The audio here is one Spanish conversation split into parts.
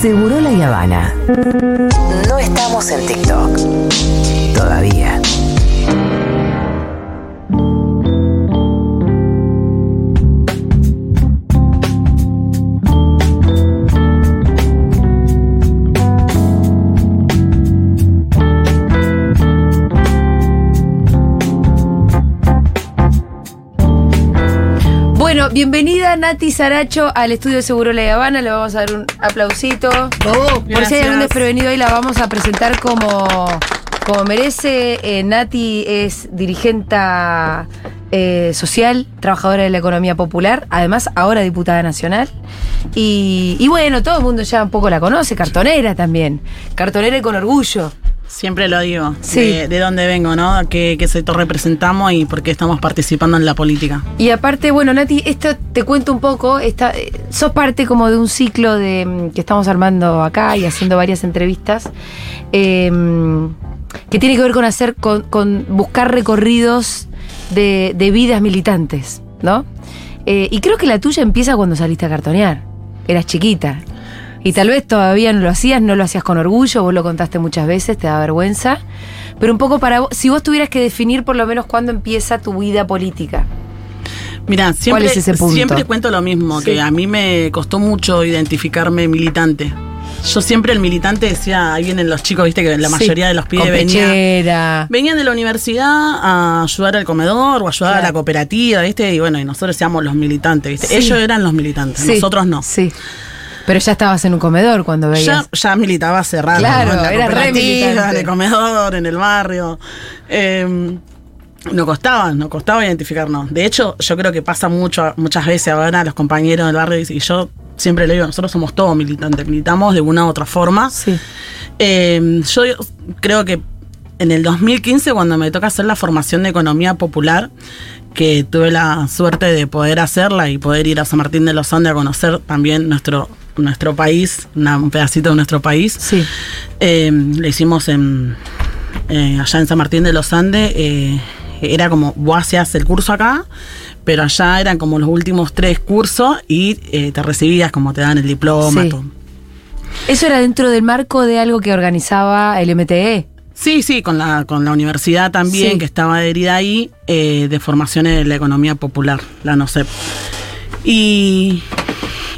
Seguro la Habana. No estamos en TikTok. Todavía. Bienvenida Nati Saracho al estudio de Seguro La Habana. Le vamos a dar un aplausito. Por si hay algún desprevenido ahí, la vamos a presentar como, como merece. Eh, Nati es dirigenta eh, social, trabajadora de la economía popular, además ahora diputada nacional. Y, y bueno, todo el mundo ya un poco la conoce, cartonera también. Cartonera y con orgullo. Siempre lo digo, Sí. de, de dónde vengo, ¿no? ¿Qué, qué sector representamos y por qué estamos participando en la política? Y aparte, bueno, Nati, esto te cuento un poco, esta, eh, sos parte como de un ciclo de, mm, que estamos armando acá y haciendo varias entrevistas, eh, que tiene que ver con hacer, con, con buscar recorridos de, de vidas militantes, ¿no? Eh, y creo que la tuya empieza cuando saliste a cartonear, eras chiquita. Y tal vez todavía no lo hacías, no lo hacías con orgullo, vos lo contaste muchas veces, te da vergüenza. Pero un poco para vos, si vos tuvieras que definir por lo menos cuándo empieza tu vida política. Mira, siempre, es ese punto? siempre cuento lo mismo, Sí. que a mí me costó mucho identificarme militante. Yo siempre el militante decía, ahí vienen los chicos, viste que la Sí, mayoría de los pibes venían, venían de la universidad a ayudar al comedor o ayudar a la cooperativa, ¿viste? Y bueno, y nosotros seamos los militantes, ¿viste? Sí. Ellos eran los militantes, nosotros no. Sí. Pero ya estabas en un comedor cuando veías. Ya, ya militaba hace rato, Claro, ¿no? en la era re militante. en el comedor, en el barrio. Eh, nos costaba, nos costaba identificarnos. De hecho, yo creo que pasa mucho, muchas veces ahora los compañeros del barrio y yo siempre le digo, nosotros somos todos militantes, militamos de una u otra forma. Sí. Eh, yo creo que en el 2015, cuando me toca hacer la formación de economía popular, que tuve la suerte de poder hacerla y poder ir a San Martín de los Andes a conocer también nuestro, nuestro país, una- un pedacito de nuestro país, Sí. eh, le hicimos en, eh, allá en San Martín de los Andes. eh, era como, vos hacías el curso acá, pero allá eran como los últimos tres cursos y eh, te recibías como te dan el diploma. Sí. todo. Eso era dentro del marco de algo que organizaba el MTE. Sí, sí, con la, con la universidad también, Sí. que estaba adherida ahí, eh, de formación en la economía popular, la NOCEP. Y,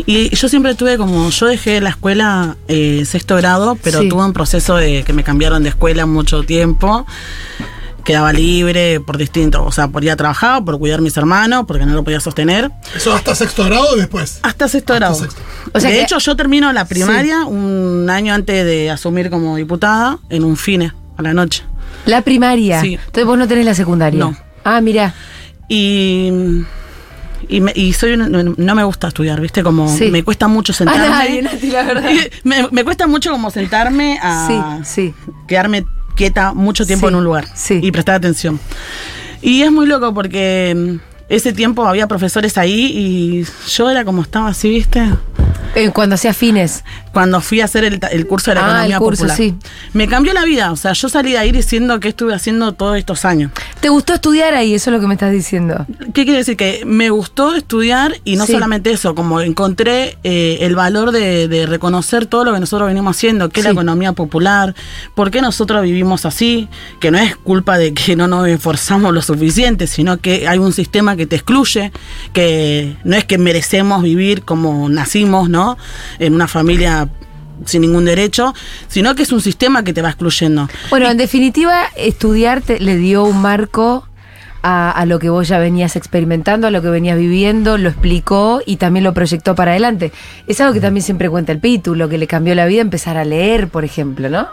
y yo siempre tuve como, yo dejé la escuela eh, sexto grado, pero Sí. tuve un proceso de que me cambiaron de escuela mucho tiempo. Quedaba libre por distinto, o sea, por ir a trabajar, por cuidar a mis hermanos, porque no lo podía sostener. ¿Eso hasta sexto grado o después? Hasta sexto grado. sexto. O sea de que- hecho, yo termino la primaria un año antes de asumir como diputada en un fine a la noche. La primaria. Sí. Entonces vos no tenés la secundaria. No. Ah, mira. Y, y, me- y soy una- no, me gusta estudiar, ¿viste? Como Sí. me cuesta mucho sentarme. Nati, la verdad. me, me cuesta mucho como sentarme a Sí, sí. quedarme quieta mucho tiempo en un lugar sí. y prestar atención. Y es muy loco porque mm, ese tiempo había profesores ahí y yo era como estaba así, ¿viste? Eh, cuando hacías fines. Cuando fui a hacer el, curso de la Ah, economía el curso, popular. sí. Me cambió la vida, o sea, yo salí de ahí diciendo que estuve haciendo todos estos años. ¿Te gustó estudiar ahí? Eso es lo que me estás diciendo. ¿Qué quiere decir? Que me gustó estudiar y no Sí. solamente eso, como encontré eh, el valor de, de reconocer todo lo que nosotros venimos haciendo, que es la economía popular, por qué nosotros vivimos así, que no es culpa de que no nos esforzamos lo suficiente, sino que hay un sistema que te excluye, que no es que merecemos vivir como nacimos, ¿no? En una familia sin ningún derecho, sino que es un sistema que te va excluyendo. Bueno, en definitiva, estudiar te- le dio un marco a, a lo que vos ya venías experimentando, a lo que venías viviendo, lo explicó y también lo proyectó para adelante. Es algo que también siempre cuenta el Pitu, lo que le cambió la vida, empezar a leer, por ejemplo, ¿no?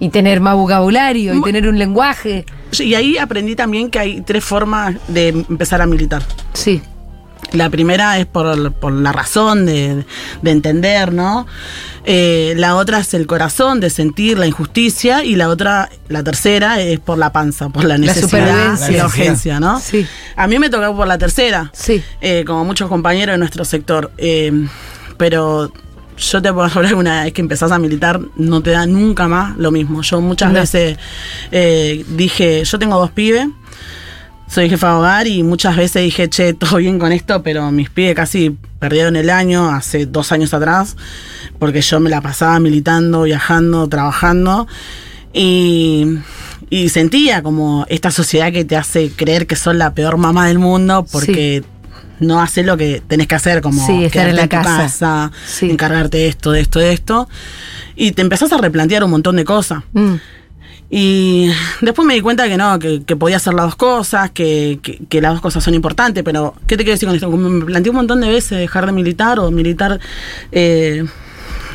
Y tener más vocabulario y tener un lenguaje. Y ahí aprendí también que hay tres formas de empezar a militar. Sí. La primera es por, por la razón de, de entender, ¿no? Eh, la otra es el corazón de sentir la injusticia y la otra, la tercera es por la panza, por la necesidad supervivencia. y la urgencia, ¿no? Sí. A mí me tocó por la tercera, Sí. eh, como muchos compañeros de nuestro sector, eh, pero yo te puedo hablar que una vez que empezás a militar no te da nunca más lo mismo. Yo muchas No. veces eh, dije, yo tengo dos pibes, soy jefa de hogar y muchas veces dije, che, todo bien con esto, pero mis pibes casi perdieron el año hace dos años atrás, porque yo me la pasaba militando, viajando, trabajando. Y, y sentía como esta sociedad que te hace creer que sos la peor mamá del mundo porque no haces lo que tenés que hacer, como Sí, estar en la casa. casa, Sí. encargarte de esto, de esto, de esto. Y te empezás a replantear un montón de cosas. Mm. Y después me di cuenta que no, que, que podía hacer las dos cosas, que, que- que las dos cosas son importantes, pero ¿qué te quiero decir con esto? Me planteé un montón de veces dejar de militar o militar eh,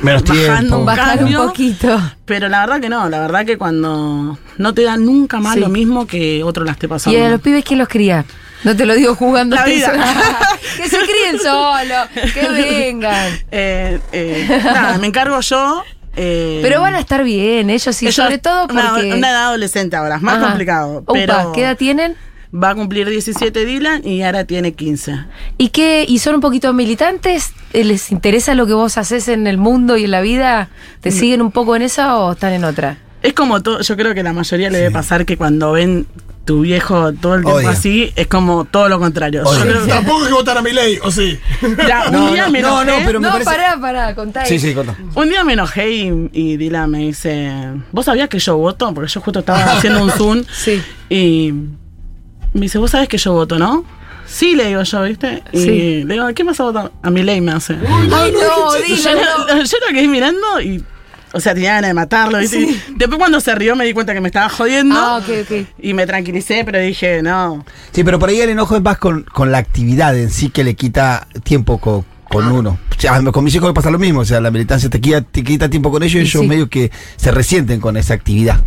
Menos bajando un Bajar cambio, un poquito. Pero la verdad que no, la verdad que cuando no te da nunca más Sí. lo mismo que otro la esté ¿Y pasando. a los pibes quién los cría? No te lo digo jugando. La vida. que se críen solo, que vengan. Eh, eh, nada, me encargo yo. Eh, Pero van a estar bien, ellos sí, ellos- sobre todo porque... Una, edad adolescente ahora, es más Ajá. complicado. Pero ¿qué edad tienen? Va a cumplir 17 Dylan y ahora tiene 15. ¿Y qué? ¿Y son un poquito militantes? Eh, ¿Les interesa lo que vos haces en el mundo y en la vida? Mm. ¿Te siguen un poco en esa o están en otra? Es como todo, yo creo que la mayoría le debe pasar que cuando ven tu viejo todo el tiempo así, es como todo lo contrario. Odia. Yo creo que- Tampoco hay que votar a mi ley, ¿o sí? Ya, un día no, me no, enojé. no, pero me no, parece- pará, pará, contá. Sí, sí, contá. Un día me enojé y, y Dylan me dice, ¿vos sabías que yo voto? Porque yo justo estaba haciendo un Zoom. Sí. Y me dice, ¿vos sabés que yo voto, no? Sí, le digo yo, ¿viste? Y Sí. le digo, ¿a qué vas a votar? A mi ley me hace. Ay, no, yo, Dylan, no. lo- yo lo quedé mirando y, o sea, tenía ganas de matarlo, ¿viste? Y después cuando se rió me di cuenta que me estaba jodiendo. Ah. Y me tranquilicé, pero dije, no. Sí, pero por ahí el enojo es más con, con la actividad en sí que le quita tiempo co- con uno. O sea, con mis hijos me pasa lo mismo. O sea, la militancia te quita, te quita tiempo con ellos y Y ellos sí. medio que se resienten con esa actividad.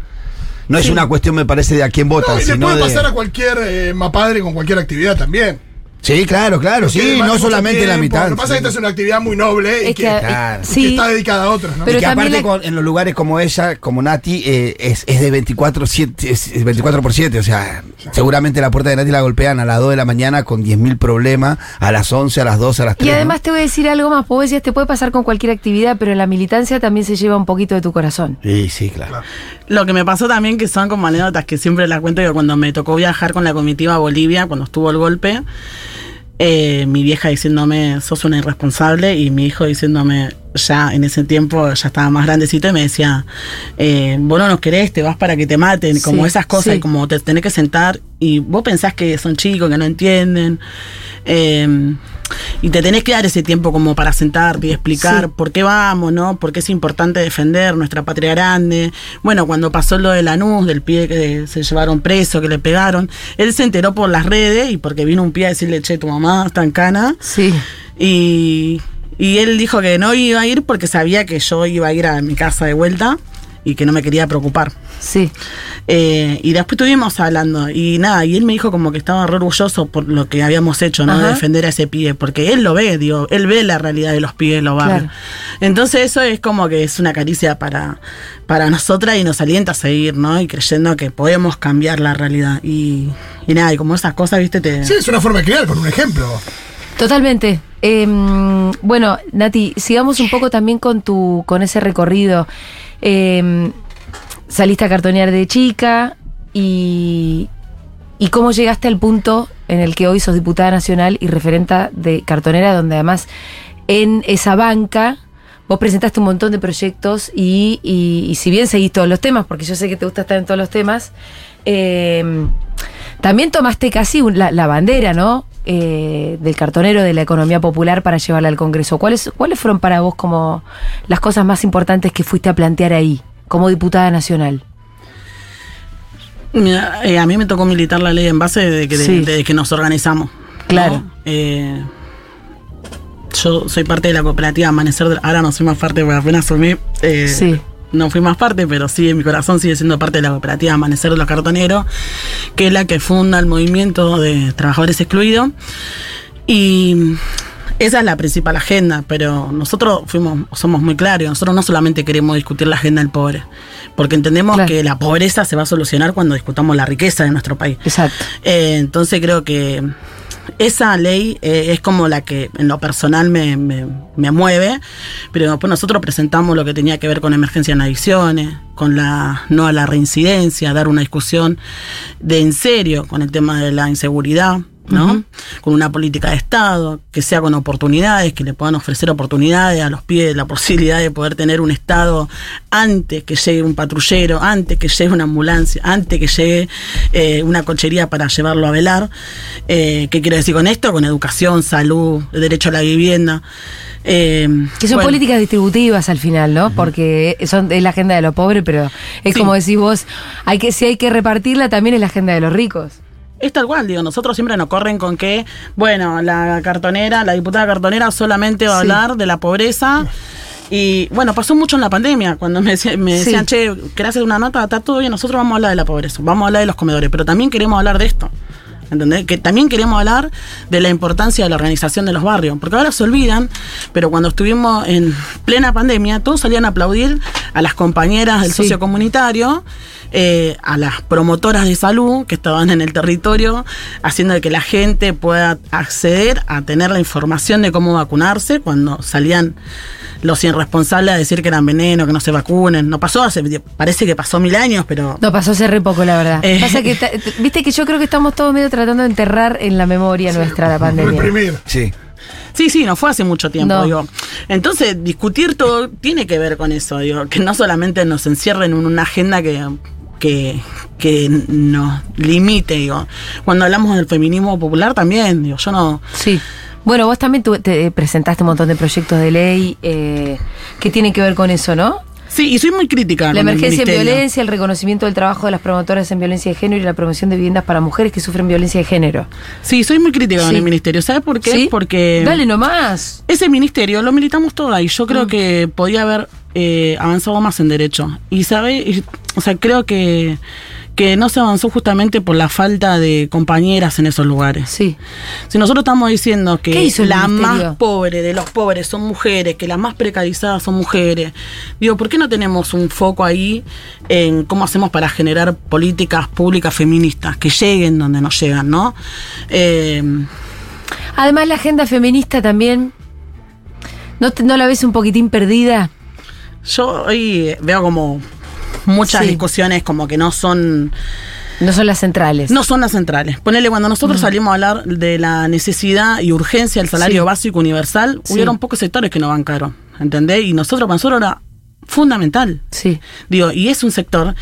No es una cuestión, me parece, de a quién votan, No, y le sino puede de... pasar a cualquier eh, mapadre con cualquier actividad también. Sí, claro, claro, sí, no solamente la mitad. Lo que pasa es que esta es una actividad muy noble y Es que, que, eh, claro. y que está dedicada a otros, ¿no? Pero y que aparte la- con- en los lugares como ella, como Nati, eh, es, es de 24, 7, es 24 por 7. O sea, seguramente la puerta de Nati la golpean a las 2 de la mañana con 10.000 problemas, a las 11, a las 12, a las 3. Y ¿no? además te voy a decir algo más, vos decías, te puede pasar con cualquier actividad, pero la militancia también se lleva un poquito de tu corazón. Sí, sí, claro. Lo que me pasó también, que son como anécdotas que siempre las cuento, que cuando me tocó viajar con la comitiva a Bolivia, cuando estuvo el golpe, eh, mi vieja diciéndome, sos una irresponsable, y mi hijo diciéndome, ya en ese tiempo, ya estaba más grandecito, y me decía, eh, vos no nos querés, te vas para que te maten, como esas cosas, sí. y como te tenés que sentar, y vos pensás que son chicos, que no entienden. eh, y te tenés que dar ese tiempo como para sentarte y explicar Sí. por qué vamos, ¿no? Por qué es importante defender nuestra patria grande. Bueno, cuando pasó lo de Lanús, del pie que se llevaron preso, que le pegaron, él se enteró por las redes y porque vino un pie a decirle, che, tu mamá está en cana. Sí. Y, y él dijo que no iba a ir porque sabía que yo iba a ir a mi casa de vuelta y que no me quería preocupar. Sí. Eh, y después estuvimos hablando y nada, y él me dijo como que estaba re orgulloso por lo que habíamos hecho, ¿no? De Ajá. defender a ese pibe, porque él lo ve, digo, él ve la realidad de los pibes los barrios. Claro. Entonces eso es como que es una caricia para, para nosotras y nos alienta a seguir, ¿no? Y creyendo que podemos cambiar la realidad. Y, y nada, y como esas cosas, viste, te... Sí, es una forma de crear, con un ejemplo. Totalmente. Em, bueno, Nati, sigamos un poco también con tu, con ese recorrido. Em, saliste a cartonear de chica y, y cómo llegaste al punto en el que hoy sos diputada nacional y referenta de cartonera, donde además en esa banca vos presentaste un montón de proyectos y, y- si bien seguís todos los temas, porque yo sé que te gusta estar en todos los temas, em, también tomaste casi la bandera, ¿no? Eh, del cartonero de la economía popular para llevarla al Congreso. ¿Cuáles, ¿Cuáles fueron para vos como las cosas más importantes que fuiste a plantear ahí, como diputada nacional? Mira, eh, a mí me tocó militar la ley en base de que, Sí. de que nos organizamos. ¿no? Claro. Eh, yo soy parte de la cooperativa Amanecer. Ahora no soy más parte porque apenas asumí. eh, Sí. No fui más parte, pero sí, en mi corazón sigue siendo parte de la cooperativa Amanecer de los Cartoneros, que es la que funda el movimiento de trabajadores excluidos. Y esa es la principal agenda, pero nosotros fuimos, somos muy claros, nosotros no solamente queremos discutir la agenda del pobre, porque entendemos Claro. que la pobreza se va a solucionar cuando discutamos la riqueza de nuestro país. Exacto. Eh, entonces creo que, esa ley eh, es como la que en lo personal me, me- me mueve, pero después nosotros presentamos lo que tenía que ver con emergencia en adicciones, con la no a la reincidencia, dar una discusión de en serio con el tema de la inseguridad. ¿No? Con una política de Estado, que sea con oportunidades, que le puedan ofrecer oportunidades a los pies, la posibilidad de poder tener un Estado antes que llegue un patrullero, antes que llegue una ambulancia, antes que llegue eh, una cochería para llevarlo a velar. Eh, ¿Qué quiero decir con esto? Con educación, salud, el derecho a la vivienda. Eh, Que son bueno, políticas distributivas al final, ¿no? Porque son, es la agenda de los pobres, pero es Sí. como decís vos, hay que, si hay que repartirla, también es la agenda de los ricos. Es tal cual, digo, nosotros siempre nos corren con que, bueno, la cartonera, la diputada cartonera solamente va a Sí. hablar de la pobreza. Y bueno, pasó mucho en la pandemia, cuando me, decía- me Sí. decían, che, ¿querés hacer una nota? Está todo bien, nosotros vamos a hablar de la pobreza, vamos a hablar de los comedores, pero también queremos hablar de esto. ¿Entendés? Que también queremos hablar de la importancia de la organización de los barrios, porque ahora se olvidan, pero cuando estuvimos en plena pandemia, todos salían a aplaudir a las compañeras del Sí. socio comunitario, eh, a las promotoras de salud que estaban en el territorio, haciendo que la gente pueda acceder a tener la información de cómo vacunarse cuando salían los irresponsables a decir que eran veneno, que no se vacunen. No pasó hace, parece que pasó mil años, pero No, pasó hace re poco, la verdad. Eh. Pasa que, viste que yo creo que estamos todos medio tratando de enterrar en la memoria nuestra la pandemia. Reprimir. Sí. Sí, sí, no fue hace mucho tiempo, No. digo. Entonces, discutir todo tiene que ver con eso, digo, que no solamente nos encierren en una agenda que, que, que nos limite, digo. Cuando hablamos del feminismo popular también, digo, yo no... Sí. Bueno, vos también te presentaste un montón de proyectos de ley eh, que tienen que ver con eso, ¿no? Sí, y soy muy crítica. La con emergencia en violencia, el reconocimiento del trabajo de las promotoras en violencia de género y la promoción de viviendas para mujeres que sufren violencia de género. Sí, soy muy crítica con Sí. el ministerio. ¿Sabes por qué? ¿Sí? Porque Dale nomás. ese ministerio lo militamos toda y yo Mm. creo que podía haber eh, avanzado más en derecho. Y sabe, Y, o sea, creo que, que no se avanzó justamente por la falta de compañeras en esos lugares. Sí. Si nosotros estamos diciendo ¿Qué que hizo el la ministerio? más pobre de los pobres son mujeres, que las más precarizadas son mujeres, digo, ¿por qué no tenemos un foco ahí en cómo hacemos para generar políticas públicas feministas que lleguen donde no llegan, ¿no? Eh, Además, la agenda feminista también. ¿No, te- no la ves un poquitín perdida? Yo hoy veo como muchas Sí. discusiones como que no son No son las centrales. no son las centrales. Ponele, cuando nosotros salimos a hablar de la necesidad y urgencia del salario Sí. básico universal, Sí. hubieron pocos sectores que no bancaron, ¿entendés? Y nosotros, para nosotros era fundamental. Sí. Digo, y es un sector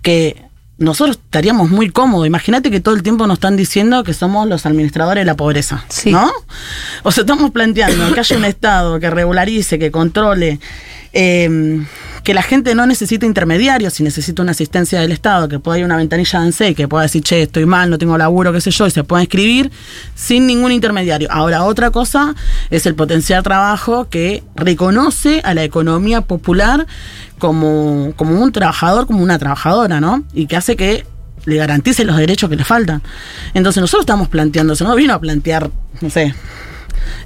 que nosotros estaríamos muy cómodos. Imagínate que todo el tiempo nos están diciendo que somos los administradores de la pobreza, Sí. ¿no? O sea, estamos planteando que haya un Estado que regularice, que controle, eh, que la gente no necesite intermediarios, si necesita una asistencia del Estado, que pueda ir a una ventanilla de ANSEI, que pueda decir, che, estoy mal, no tengo laburo, qué sé yo, y se pueda escribir sin ningún intermediario. Ahora, otra cosa es el potencial trabajo que reconoce a la economía popular como, como un trabajador, como una trabajadora, ¿no? Y que hace que le garantice los derechos que le faltan. Entonces nosotros estamos planteando, eso no vino a plantear, no sé.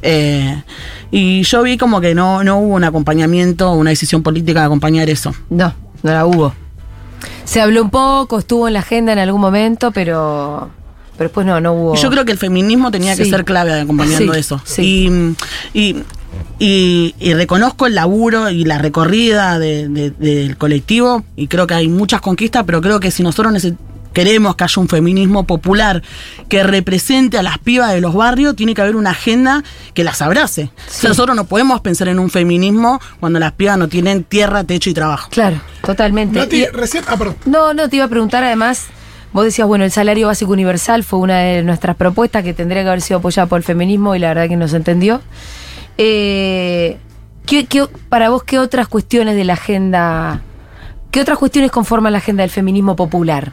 Eh, y yo vi como que no, no hubo un acompañamiento, una decisión política de acompañar eso. No, no la hubo. Se habló un poco, estuvo en la agenda en algún momento, pero, pero después no, no hubo. Yo creo que el feminismo tenía que ser clave acompañando Sí, eso. sí. Y, y, y- y reconozco el laburo y la recorrida de- de- del colectivo y creo que hay muchas conquistas, pero creo que si nosotros queremos que haya un feminismo popular que represente a las pibas de los barrios, tiene que haber una agenda que las abrace. O sea, nosotros no podemos pensar en un feminismo cuando las pibas no tienen tierra, techo y trabajo. Claro, totalmente. Nati, Y- recién. Ah, perdón. No, no, te iba a preguntar además, vos decías, bueno, el salario básico universal fue una de nuestras propuestas que tendría que haber sido apoyada por el feminismo y la verdad que no se entendió. Eh, ¿qué- qué- para vos, ¿qué otras cuestiones de la agenda, qué otras cuestiones conforman la agenda del feminismo popular?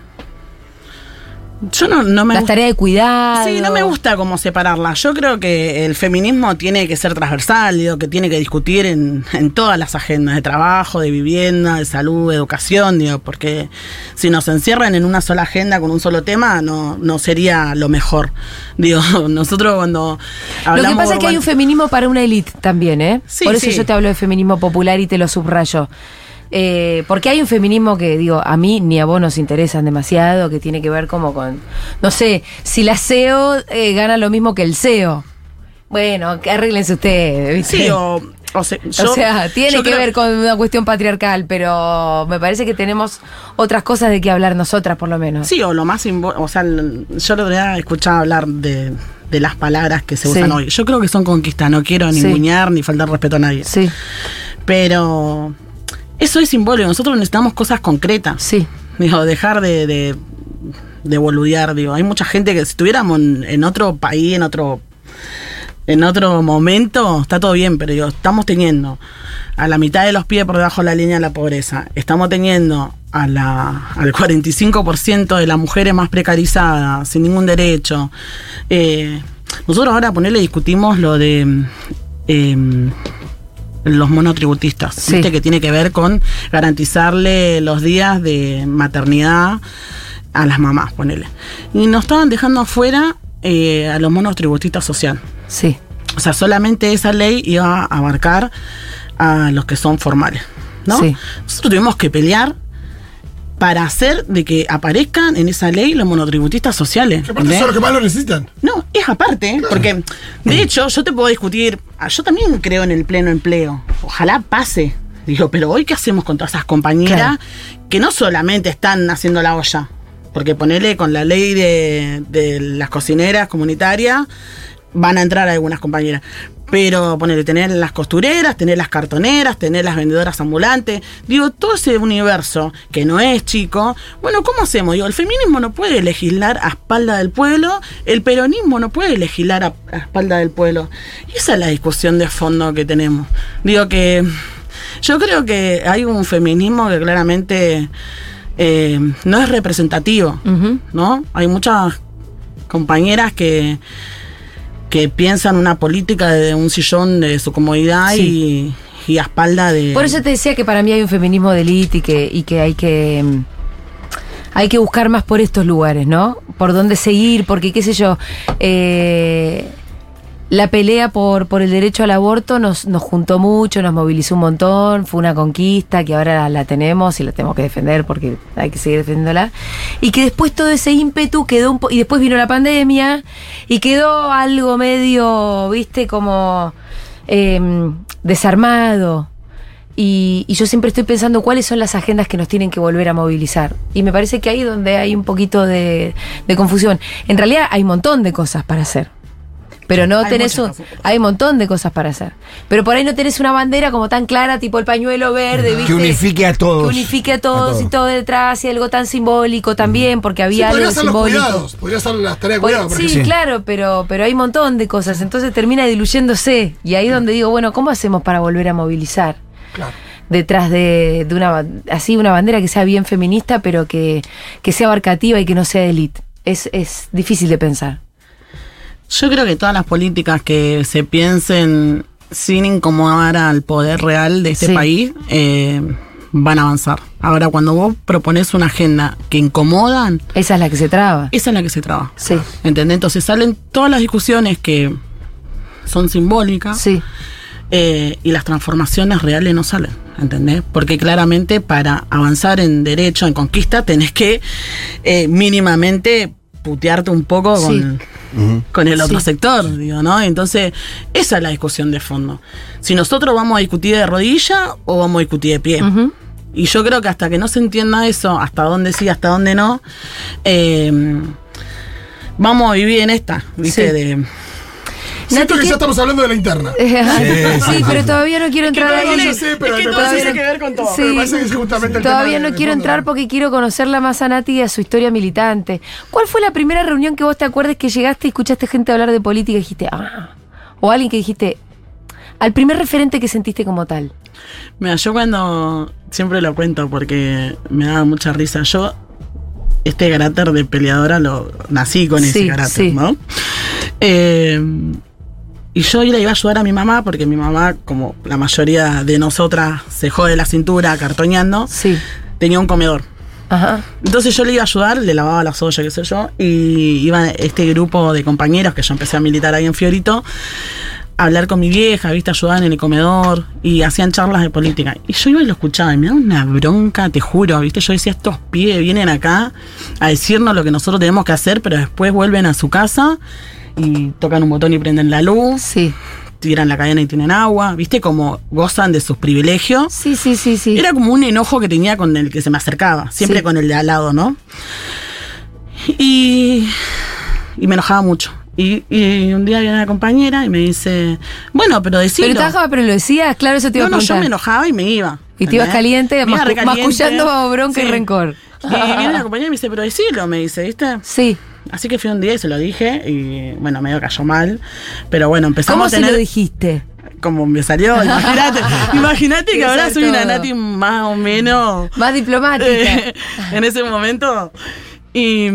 Yo no, no me Las tareas de cuidado. Sí, no me gusta cómo separarla. Yo creo que el feminismo tiene que ser transversal, digo, que tiene que discutir en, en todas las agendas de trabajo, de vivienda, de salud, de educación, digo, porque si nos encierran en una sola agenda con un solo tema, no, no sería lo mejor. Digo, nosotros cuando Lo que pasa es que hay un feminismo para una élite también, ¿eh? Sí, Por eso sí. yo te hablo de feminismo popular y te lo subrayo. Eh, porque hay un feminismo que, digo, a mí ni a vos nos interesan demasiado, que tiene que ver como con, no sé, si la SEO eh, gana lo mismo que el SEO. Bueno, que arréglense ustedes, ¿viste? Sí, o, o sea, yo- o sea, tiene que creo- ver con una cuestión patriarcal, pero me parece que tenemos otras cosas de que hablar nosotras, por lo menos. Sí, o lo más o sea, yo el otro día escuchaba hablar de, de las palabras que se Sí. usan hoy. Yo creo que son conquistas, no quiero ni Sí. muñar ni faltar respeto a nadie. Sí, Pero eso es simbólico, nosotros necesitamos cosas concretas. sí. Digo, dejar de, de, de boludear, digo. Hay mucha gente que si estuviéramos en, en otro país, en otro en otro momento, está todo bien, pero digo, estamos teniendo a la mitad de los pies por debajo de la línea de la pobreza. Estamos teniendo a la, al 45% de las mujeres más precarizadas, sin ningún derecho. Eh, nosotros ahora, ponerle, discutimos lo de... em, los monotributistas, Sí. ¿viste? que tiene que ver con garantizarle los días de maternidad a las mamás, ponele. Y nos estaban dejando afuera eh, a los monotributistas social. Sí, O sea, solamente esa ley iba a abarcar a los que son formales, ¿no? Sí. Nosotros tuvimos que pelear para hacer de que aparezcan en esa ley los monotributistas sociales. Que aparte son los que más lo necesitan. No, es aparte, porque de hecho yo te puedo discutir, ah, yo también creo en el pleno empleo, ojalá pase, digo, pero hoy qué hacemos con todas esas compañeras Claro. que no solamente están haciendo la olla, porque ponele con la ley de, de las cocineras comunitarias, van a entrar algunas compañeras. Pero ponerle, tener las costureras, tener las cartoneras, tener las vendedoras ambulantes, digo, todo ese universo que no es chico, bueno, ¿cómo hacemos? Digo, el feminismo no puede legislar a espalda del pueblo, el peronismo no puede legislar a, a espalda del pueblo. Y esa es la discusión de fondo que tenemos. Digo que yo creo que hay un feminismo que claramente eh, no es representativo. ¿no? Hay muchas compañeras que que piensan una política de un sillón de su comodidad y, y a espalda de... Por eso te decía que para mí hay un feminismo de élite y que, y que hay que. mm, Hay que buscar más por estos lugares, ¿no? Por dónde seguir, porque qué sé yo. eh, la pelea por, por el derecho al aborto nos, nos juntó mucho, nos movilizó un montón, fue una conquista que ahora la tenemos y la tenemos que defender porque hay que seguir defendiéndola. Y que después todo ese ímpetu quedó un po y después vino la pandemia y quedó algo medio, viste, como eh, desarmado. Y, y yo siempre estoy pensando cuáles son las agendas que nos tienen que volver a movilizar. Y me parece que ahí donde hay un poquito de, de confusión. En realidad hay un montón de cosas para hacer. Pero no Hay tenés un, hay un montón de cosas para hacer. Pero por ahí no tenés una bandera como tan clara, tipo el pañuelo verde, ¿viste? Que unifique a todos. Que unifique a todos, y todo detrás y algo tan simbólico también, porque había algo ser los simbólico. cuidados. Podría ser las tareas de cuidado. por sí, claro, pero, pero hay un montón de cosas. Entonces termina diluyéndose. Y ahí es donde digo, bueno, ¿cómo hacemos para volver a movilizar? Claro. Detrás de, de una ba- así una bandera que sea bien feminista, pero que, que sea abarcativa y que no sea de élite. Es, es difícil de pensar. Yo creo que todas las políticas que se piensen sin incomodar al poder real de este Sí. país eh, van a avanzar. Ahora, cuando vos propones una agenda que incomodan, Esa es la que se traba. esa es la que se traba. Sí, ¿Entendés? Entonces salen todas las discusiones que son simbólicas sí, eh, y las transformaciones reales no salen. ¿Entendés? Porque claramente para avanzar en derecho, en conquista, tenés que eh, mínimamente putearte un poco Sí. con, con el otro Sí. sector, digo, ¿no? Entonces, esa es la discusión de fondo. Si nosotros vamos a discutir de rodilla o vamos a discutir de pie. Y yo creo que hasta que no se entienda eso, hasta dónde sí, hasta dónde no, eh, vamos a vivir en esta, ¿viste? Sí. De, Siento Nati, que ¿qué- ya estamos hablando de la interna. sí, pero todavía no quiero entrar todavía ahí. no sé, pero es que parece tiene que- ver con todo. Sí. Me parece que es justamente el Todavía tema no quiero entrar porque quiero conocerla más a Nati y a su historia militante. ¿Cuál fue la primera reunión que vos te acuerdes que llegaste y escuchaste gente hablar de política y dijiste, ah? O alguien que dijiste, al primer referente que sentiste como tal. Mira, yo cuando siempre lo cuento porque me da mucha risa. Yo este carácter de peleadora lo nací con Sí, ese carácter, sí. ¿no? Eh, y yo le iba a ayudar a mi mamá porque mi mamá, como la mayoría de nosotras, se jode la cintura cartoñando, Sí. tenía un comedor. Ajá. Entonces yo le iba a ayudar, le lavaba las ollas, qué sé yo, y iba este grupo de compañeros que yo empecé a militar ahí en Fiorito hablar con mi vieja, viste, ayudaban en el comedor y hacían charlas de política. Y yo iba y lo escuchaba y me daba una bronca, te juro, viste, yo decía, estos pibes vienen acá a decirnos lo que nosotros tenemos que hacer, pero después vuelven a su casa y tocan un botón y prenden la luz, Sí. tiran la cadena y tienen agua, viste, como gozan de sus privilegios. Sí, sí, sí, sí. Era como un enojo que tenía con el que se me acercaba, siempre Sí. con el de al lado, ¿no? Y, y me enojaba mucho. Y, y un día viene una compañera y me dice, bueno, pero decilo. Pero te bajaba, pero lo decías, claro, eso te iba no, a no, yo me enojaba y me iba. Y te ibas caliente, mascu- recaliente. mascullando bronca y rencor. Y viene una compañera y me dice, pero decilo, me dice, ¿viste? Sí. Así que fui un día y se lo dije y bueno, medio cayó mal. Pero bueno, empezamos ¿Cómo a se lo dijiste? Como me salió, imagínate. imagínate que ahora soy una. Nati más o menos... Más diplomática. Eh, en ese momento. Y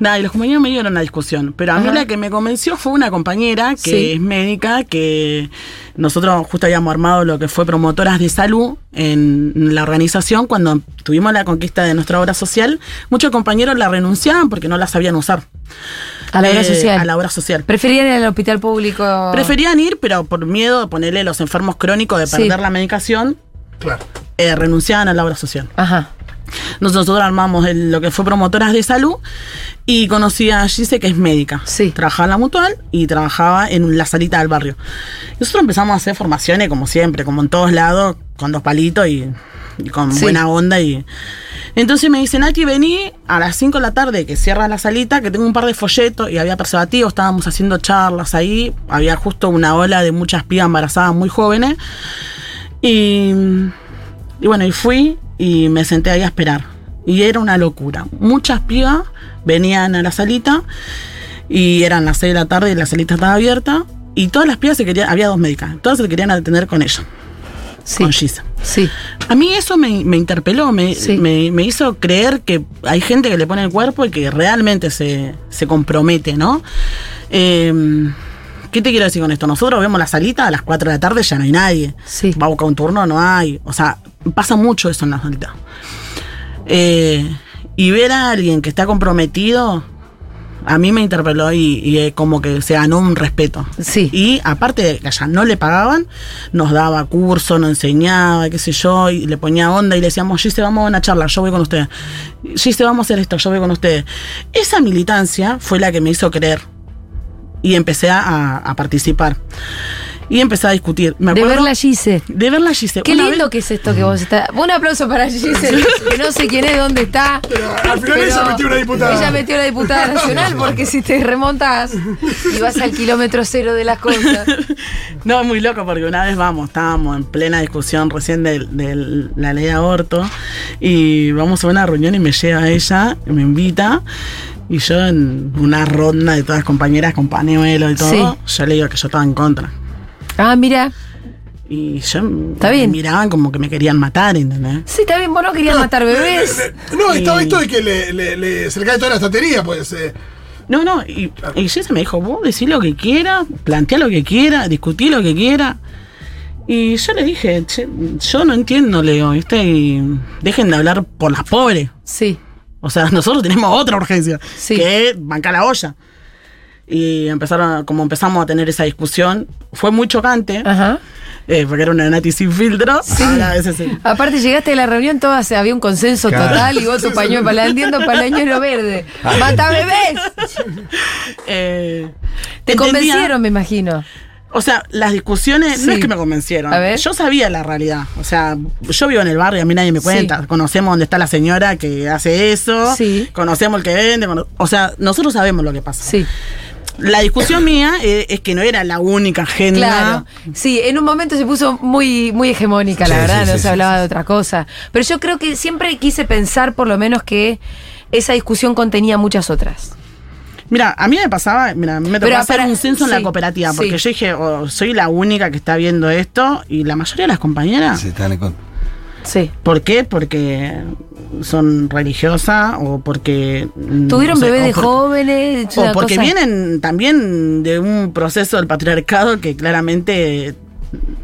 nada, y los compañeros me dieron una discusión. Pero a mí Ajá. la que me convenció fue una compañera que Sí. es médica, que nosotros justo habíamos armado lo que fue promotoras de salud en la organización. Cuando tuvimos la conquista de nuestra obra social, muchos compañeros la renunciaban porque no la sabían usar. a la obra Eh, social. A la obra social. Preferían ir al hospital público. Preferían ir, pero por miedo de ponerle los enfermos crónicos de Sí. perder la medicación, Claro. eh, renunciaban a la obra social. Ajá. Nosotros armamos el- lo que fue promotoras de salud y conocí a Gise, que es médica. Sí. Trabajaba en la mutual y trabajaba en la salita del barrio. Nosotros empezamos a hacer formaciones, como siempre, como en todos lados, con dos palitos y, y con Sí. buena onda. y Entonces me dice, Nati, vení a las 5 de la tarde, que cierra la salita, que tengo un par de folletos y había preservativos, estábamos haciendo charlas ahí. Había justo una ola de muchas pibas embarazadas muy jóvenes. Y, y bueno, y fui y me senté ahí a esperar. Y era una locura. Muchas pibas venían a la salita y eran las 6 de la tarde y la salita estaba abierta. Y todas las pibas se querían, había dos médicas, todas se querían atender con ella, Sí. con Gisa. Sí. A mí eso me, me interpeló, me, Sí. me- me hizo creer que hay gente que le pone el cuerpo y que realmente se, se compromete, ¿no? Eh, ¿Qué te quiero decir con esto? Nosotros vemos la salita a las 4 de la tarde, ya no hay nadie. Sí. Va a buscar un turno, no hay. O sea, pasa mucho eso en la salita. Eh, y ver a alguien que está comprometido, a mí me interpeló y, y, como que se ganó un respeto. Sí. Y aparte de que allá no le pagaban, nos daba curso, nos enseñaba, qué sé yo, y le ponía onda y le decíamos, Gise, vamos a una charla, yo voy con ustedes. Gise, vamos a hacer esto, yo voy con ustedes. Esa militancia fue la que me hizo creer. Y empecé a, a participar. Y empecé a discutir. Me De acuerdo- verla Gise. De verla Gise. Qué Una lindo vez- que es esto que vos estás. Un aplauso para Gise, que no sé quién es, dónde está. al final ella metió una diputada. Ella metió la diputada nacional porque si te remontas y vas al kilómetro cero de las cosas. No, es muy loco porque una vez vamos, estábamos en plena discusión recién de, de la ley de aborto y vamos a una reunión y me lleva ella, me invita y yo en una ronda de todas las compañeras con pañuelo y todo, Sí. yo le digo que yo estaba en contra. Ah, mira. Y yo Está bien. me miraban como que me querían matar, ¿entendés? Sí, está bien, vos no querías matar bebés. No, estaba Y- esto de que le, le- le- se le cae toda la estantería, pues. eh. No, no, y, y me dijo, vos decís lo que quieras, plantea lo que quieras, discutí lo que quieras. Y yo le dije, "Che, yo no entiendo, Leo, ¿viste? Y dejen de hablar por las pobres. Sí. O sea, nosotros tenemos otra urgencia, Sí. que es bancar la olla. Y empezaron, a- como empezamos a tener esa discusión, fue muy chocante, Ajá. eh, porque era una Nati sin filtro. Ahora veces sí. Aparte llegaste a la reunión, todas había un consenso Claro. total y vos tu pañuelo palandiendo pañuelo verde. ¡Mata bebés! Eh, Te entendía- convencieron, me imagino. O sea, las discusiones Sí. no es que me convencieron. A ver. Yo sabía la realidad. O sea, yo vivo en el barrio, a mí nadie me cuenta. Sí. Conocemos dónde está la señora que hace eso. Sí. Conocemos el que vende. O sea, nosotros sabemos lo que pasa. Sí, La discusión mía eh, es que no era la única agenda. claro. Sí, en un momento se puso muy, muy hegemónica, la Sí, verdad, sí, no sí, se sí, hablaba sí. de otra cosa. Pero yo creo que siempre quise pensar, por lo menos, que esa discusión contenía muchas otras. Mira, a mí me pasaba, mira, me tocó hacer un censo en sí, la cooperativa, porque sí. yo dije, oh, soy la única que está viendo esto, y la mayoría de las compañeras, Se están en contra. Sí. ¿por qué? Porque son religiosas o porque... mm, Tuvieron no sé, bebés o de jóvenes. es O porque cosa- vienen también de un proceso del patriarcado que claramente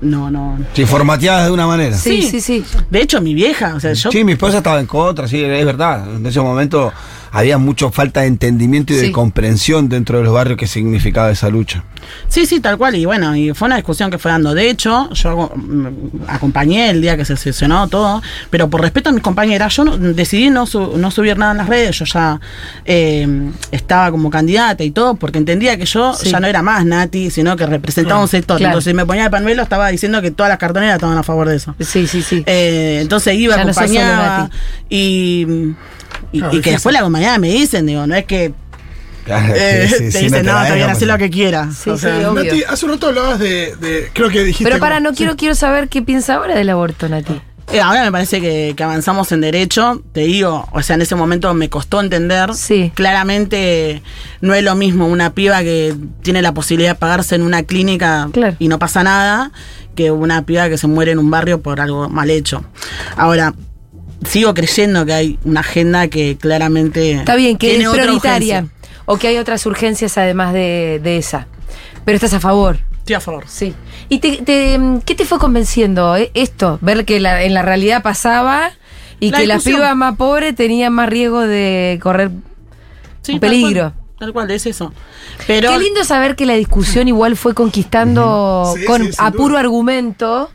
no, no. Sí, formateadas de una manera. Sí, Sí. sí, sí. De hecho, mi vieja, o sea, yo. Sí, mi esposa estaba en contra, sí, es verdad. En ese momento había mucha falta de entendimiento y de comprensión dentro de los barrios que significaba esa lucha. Sí, sí, tal cual. Y bueno, y fue una discusión que fue dando. De hecho, yo mm, acompañé el día que se sesionó todo, pero por respeto a mis compañeras, yo no- decidí no, su- no subir nada en las redes. Yo ya eh, estaba como candidata y todo, porque entendía que yo Sí. ya no era más Nati, sino que representaba un sector. Claro. Entonces, si me ponía el panuelo, estaba diciendo que todas las cartoneras estaban a favor de eso. Sí, sí, sí. Eh, entonces iba, Ya no acompañaba Nati. y, y, Claro, y que después la compañera me dicen, digo, no es que eh, Sí, sí, te sí, dicen, te no, la está bien, dejan haz lo que quieras. Sí, O sí, sea. Nati, hace un rato hablabas de, de- creo que dijiste. Pero para, como- no quiero, quiero saber qué piensa ahora del aborto, Nati. Eh, ahora me parece que, que avanzamos en derecho, te digo, o sea, en ese momento me costó entender. Sí. Claramente no es lo mismo una piba que tiene la posibilidad de pagarse en una clínica Claro. y no pasa nada, que una piba que se muere en un barrio por algo mal hecho. Ahora, sigo creyendo que hay una agenda que claramente... Está bien, que tiene es prioritaria. O que hay otras urgencias además de, de esa. Pero estás a favor. Estoy a favor. Sí. ¿Y te, te- qué te fue convenciendo eh, esto? Ver que la- en la realidad pasaba y La que las discusión. pibas más pobres tenían más riesgo de correr Sí, un tal peligro. cual, Tal cual, es eso. Pero Qué lindo saber que la discusión igual fue conquistando Sí, con sí, sin a puro duda. argumento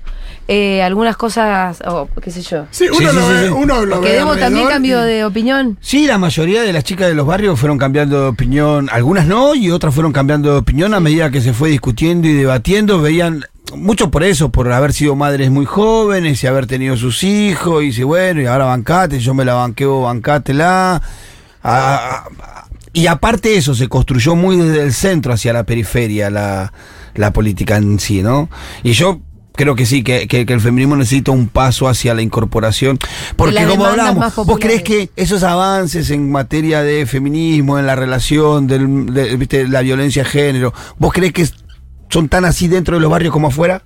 eh, algunas cosas, o qué sé yo. Sí, uno Sí, lo sí, ve, sí, uno lo Porque ve Demo también cambió y- de opinión. Sí, la mayoría de las chicas de los barrios fueron cambiando de opinión, algunas no, y otras fueron cambiando de opinión a medida que se fue discutiendo y debatiendo, veían, mucho por eso, por haber sido madres muy jóvenes y haber tenido sus hijos, y dice, bueno, y ahora bancate, yo me la banqueo, bancátela. Ah, ah, y aparte de eso, se construyó muy desde el centro hacia la periferia la, la política en sí, ¿no? Y yo creo que sí, que, que- que el feminismo necesita un paso hacia la incorporación. Porque como hablamos, ¿vos crees que esos avances en materia de feminismo, en la relación, del, de, la violencia de género, ¿vos crees que son tan así dentro de los barrios como afuera?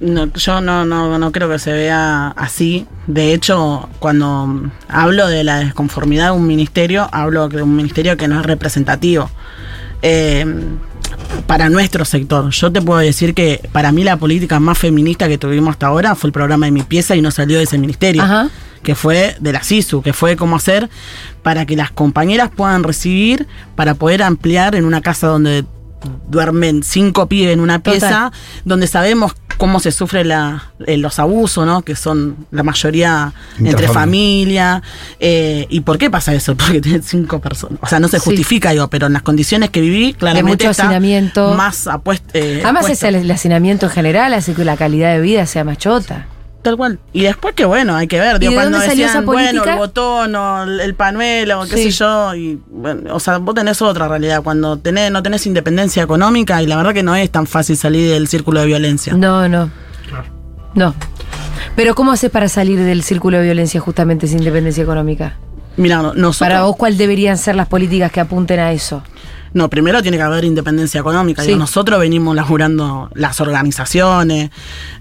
No, yo no, no, no creo que se vea así. De hecho, cuando hablo de la desconformidad de un ministerio, hablo de un ministerio que no es representativo. Eh, para nuestro sector. Yo te puedo decir que para mí la política más feminista que tuvimos hasta ahora fue el programa de mi pieza y no salió de ese ministerio. Ajá. Que fue de la SISU, que fue cómo hacer para que las compañeras puedan recibir, para poder ampliar en una casa donde duermen cinco pibes en una pieza, Total. donde sabemos cómo se sufren la, eh, los abusos, ¿no? Que son la mayoría entre familia. eh, ¿Y por qué pasa eso? Porque tienen cinco personas. O sea, no se Sí. justifica, digo, pero en las condiciones que viví, claramente mucho está hacinamiento. más apuest- eh, Además es el, el hacinamiento en general, hace que la calidad de vida sea más chota. Tal cual. Y después que bueno, hay que ver, digo, de cuando dónde salió decían, esa bueno, el botón o el, el panuelo, qué Sí. sé yo, y bueno, o sea, vos tenés otra realidad, cuando tenés, no tenés independencia económica y la verdad que no es tan fácil salir del círculo de violencia. No, no. No. Pero ¿cómo haces para salir del círculo de violencia justamente sin independencia económica? Mira, no- nosotros... Para vos, ¿cuáles deberían ser las políticas que apunten a eso? No, primero tiene que haber independencia económica. Sí. Digo, nosotros venimos laburando las organizaciones,